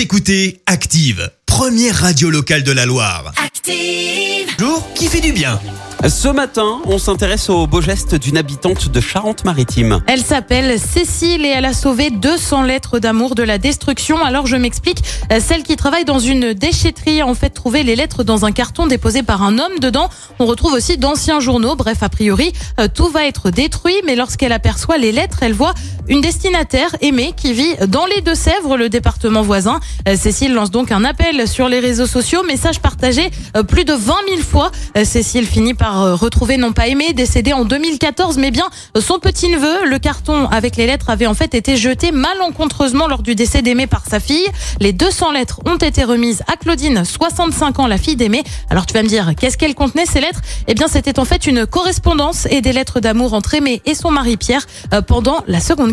Vous écoutez Active, première radio locale de la Loire. Active. Bonjour, qui fait du bien? Ce matin, on s'intéresse au beau geste d'une habitante de Charente-Maritime. Elle s'appelle Cécile et elle a sauvé 200 lettres d'amour de la destruction. Alors je m'explique, Euh, celle qui travaille dans une déchetterie a en fait trouvé les lettres dans un carton déposé par un homme. Dedans, on retrouve aussi d'anciens journaux. Bref, a priori, euh, tout va être détruit. Mais lorsqu'elle aperçoit les lettres, elle voit une destinataire aimée qui vit dans les Deux-Sèvres, le département voisin. Euh, Cécile lance donc un appel sur les réseaux sociaux, message partagé euh, plus de 20 000 fois. Euh, Cécile finit par retrouver non pas aimé, décédé en 2014, mais bien son petit-neveu. Le carton avec les lettres avait en fait été jeté malencontreusement lors du décès d'Aimé par sa fille. Les 200 lettres ont été remises à Claudine, 65 ans, la fille d'Aimé. Alors tu vas me dire, qu'est-ce qu'elles contenaient ces lettres? Eh bien c'était en fait une correspondance et des lettres d'amour entre Aimé et son mari Pierre pendant la Seconde